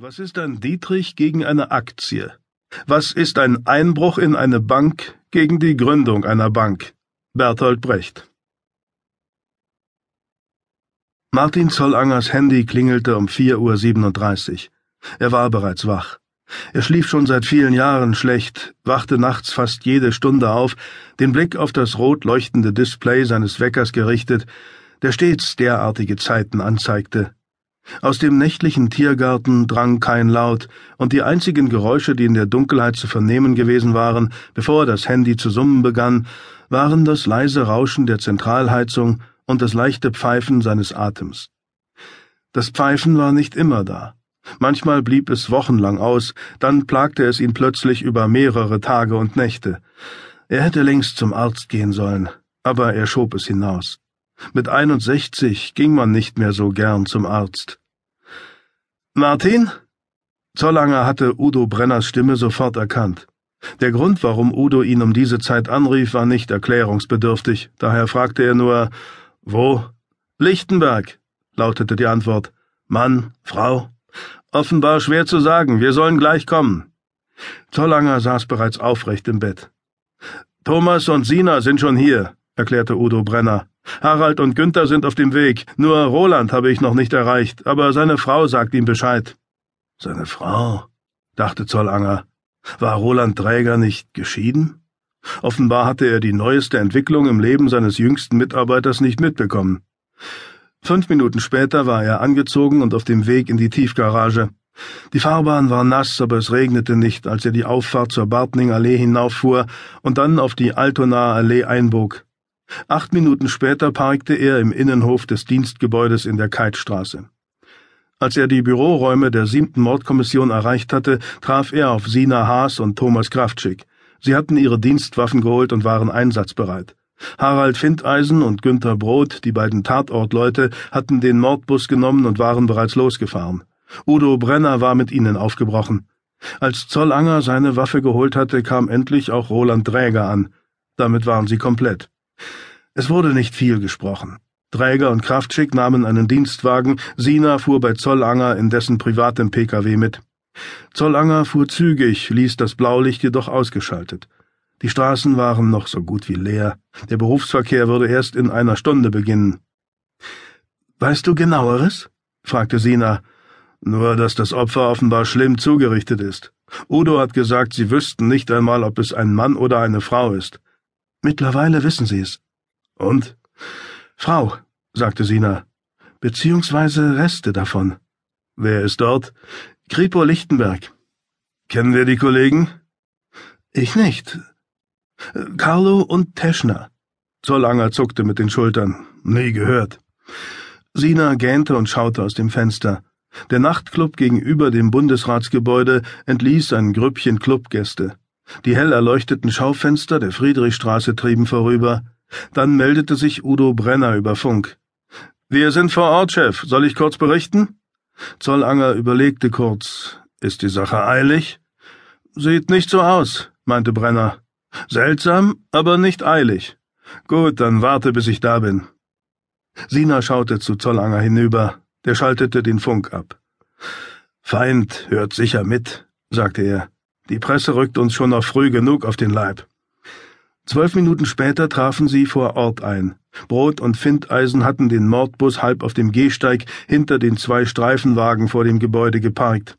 Was ist ein Dietrich gegen eine Aktie? Was ist ein Einbruch in eine Bank gegen die Gründung einer Bank? Bertolt Brecht. Martin Zollangers Handy klingelte um 4.37 Uhr. Er war bereits wach. Er schlief schon seit vielen Jahren schlecht, wachte nachts fast jede Stunde auf, den Blick auf das rot leuchtende Display seines Weckers gerichtet, der stets derartige Zeiten anzeigte. Aus dem nächtlichen Tiergarten drang kein Laut, und die einzigen Geräusche, die in der Dunkelheit zu vernehmen gewesen waren, bevor das Handy zu summen begann, waren das leise Rauschen der Zentralheizung und das leichte Pfeifen seines Atems. Das Pfeifen war nicht immer da. Manchmal blieb es wochenlang aus, dann plagte es ihn plötzlich über mehrere Tage und Nächte. Er hätte längst zum Arzt gehen sollen, aber er schob es hinaus. Mit 61 ging man nicht mehr so gern zum Arzt. Martin? Zollanger hatte Udo Brenners Stimme sofort erkannt. Der Grund, warum Udo ihn um diese Zeit anrief, war nicht erklärungsbedürftig, daher fragte er nur Wo? Lichtenberg, lautete die Antwort. Mann, Frau? Offenbar schwer zu sagen, wir sollen gleich kommen. Zollanger saß bereits aufrecht im Bett. Thomas und Sina sind schon hier, erklärte Udo Brenner. Harald und Günther sind auf dem Weg, nur Roland habe ich noch nicht erreicht, aber seine Frau sagt ihm Bescheid. Seine Frau? dachte Zollanger. War Roland Träger nicht geschieden? Offenbar hatte er die neueste Entwicklung im Leben seines jüngsten Mitarbeiters nicht mitbekommen. Fünf Minuten später war er angezogen und auf dem Weg in die Tiefgarage. Die Fahrbahn war nass, aber es regnete nicht, als er die Auffahrt zur Bartning Allee hinauffuhr und dann auf die Altonaer Allee einbog. Acht Minuten später parkte er im Innenhof des Dienstgebäudes in der Keitstraße. Als er die Büroräume der siebten Mordkommission erreicht hatte, traf er auf Sina Haas und Thomas Kraftschick. Sie hatten ihre Dienstwaffen geholt und waren einsatzbereit. Harald Findeisen und Günther Brot, die beiden Tatortleute, hatten den Mordbus genommen und waren bereits losgefahren. Udo Brenner war mit ihnen aufgebrochen. Als Zollanger seine Waffe geholt hatte, kam endlich auch Roland Dräger an. Damit waren sie komplett. Es wurde nicht viel gesprochen. Träger und Kraftschick nahmen einen Dienstwagen, Sina fuhr bei Zollanger in dessen privatem Pkw mit. Zollanger fuhr zügig, ließ das Blaulicht jedoch ausgeschaltet. Die Straßen waren noch so gut wie leer. Der Berufsverkehr würde erst in einer Stunde beginnen. Weißt du genaueres? fragte Sina. Nur, dass das Opfer offenbar schlimm zugerichtet ist. Udo hat gesagt, sie wüssten nicht einmal, ob es ein Mann oder eine Frau ist. Mittlerweile wissen Sie es. Und? Frau, sagte Sina, beziehungsweise Reste davon. Wer ist dort? Kripo Lichtenberg. Kennen wir die Kollegen? Ich nicht. Carlo und Teschner. Zollanger zuckte mit den Schultern. Nie gehört. Sina gähnte und schaute aus dem Fenster. Der Nachtclub gegenüber dem Bundesratsgebäude entließ ein Grüppchen Clubgäste. Die hell erleuchteten Schaufenster der Friedrichstraße trieben vorüber. Dann meldete sich Udo Brenner über Funk. Wir sind vor Ort, Chef. Soll ich kurz berichten? Zollanger überlegte kurz. Ist die Sache eilig? Sieht nicht so aus, meinte Brenner. Seltsam, aber nicht eilig. Gut, dann warte, bis ich da bin. Sina schaute zu Zollanger hinüber. Der schaltete den Funk ab. Feind hört sicher mit, sagte er. Die Presse rückt uns schon noch früh genug auf den Leib. Zwölf Minuten später trafen sie vor Ort ein. Brot und Findeisen hatten den Mordbus halb auf dem Gehsteig hinter den zwei Streifenwagen vor dem Gebäude geparkt.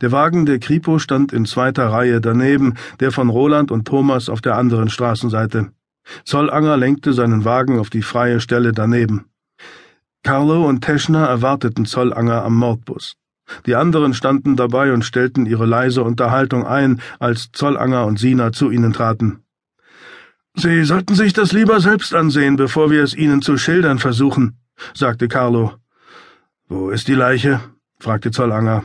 Der Wagen der Kripo stand in zweiter Reihe daneben, der von Roland und Thomas auf der anderen Straßenseite. Zollanger lenkte seinen Wagen auf die freie Stelle daneben. Carlo und Teschner erwarteten Zollanger am Mordbus. Die anderen standen dabei und stellten ihre leise Unterhaltung ein, als Zollanger und Sina zu ihnen traten. Sie sollten sich das lieber selbst ansehen, bevor wir es Ihnen zu schildern versuchen, sagte Carlo. Wo ist die Leiche? fragte Zollanger.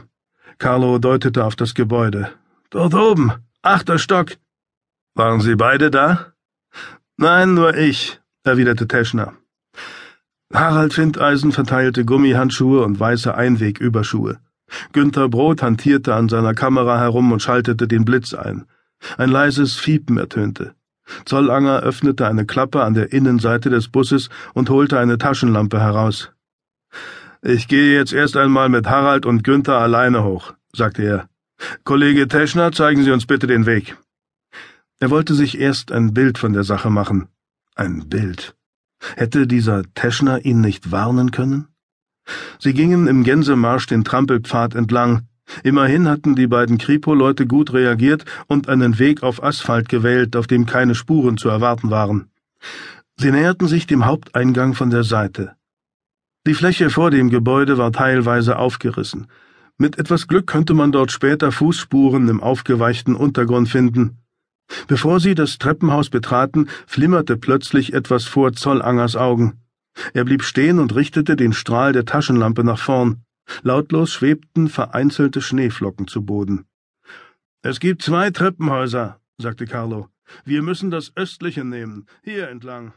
Carlo deutete auf das Gebäude. Dort oben, achter Stock. Waren Sie beide da? Nein, nur ich, erwiderte Teschner. Harald Findeisen verteilte Gummihandschuhe und weiße Einwegüberschuhe. Günther Brot hantierte an seiner Kamera herum und schaltete den Blitz ein. Ein leises Fiepen ertönte. Zollanger öffnete eine Klappe an der Innenseite des Busses und holte eine Taschenlampe heraus. Ich gehe jetzt erst einmal mit Harald und Günther alleine hoch, sagte er. Kollege Teschner, zeigen Sie uns bitte den Weg. Er wollte sich erst ein Bild von der Sache machen. Ein Bild. Hätte dieser Teschner ihn nicht warnen können? Sie gingen im Gänsemarsch den Trampelpfad entlang. Immerhin hatten die beiden Kripo-Leute gut reagiert und einen Weg auf Asphalt gewählt, auf dem keine Spuren zu erwarten waren. Sie näherten sich dem Haupteingang von der Seite. Die Fläche vor dem Gebäude war teilweise aufgerissen. Mit etwas Glück könnte man dort später Fußspuren im aufgeweichten Untergrund finden. Bevor sie das Treppenhaus betraten, flimmerte plötzlich etwas vor Zollangers Augen. Er blieb stehen und richtete den Strahl der Taschenlampe nach vorn. Lautlos schwebten vereinzelte Schneeflocken zu Boden. Es gibt zwei Treppenhäuser, sagte Carlo. Wir müssen das östliche nehmen, hier entlang.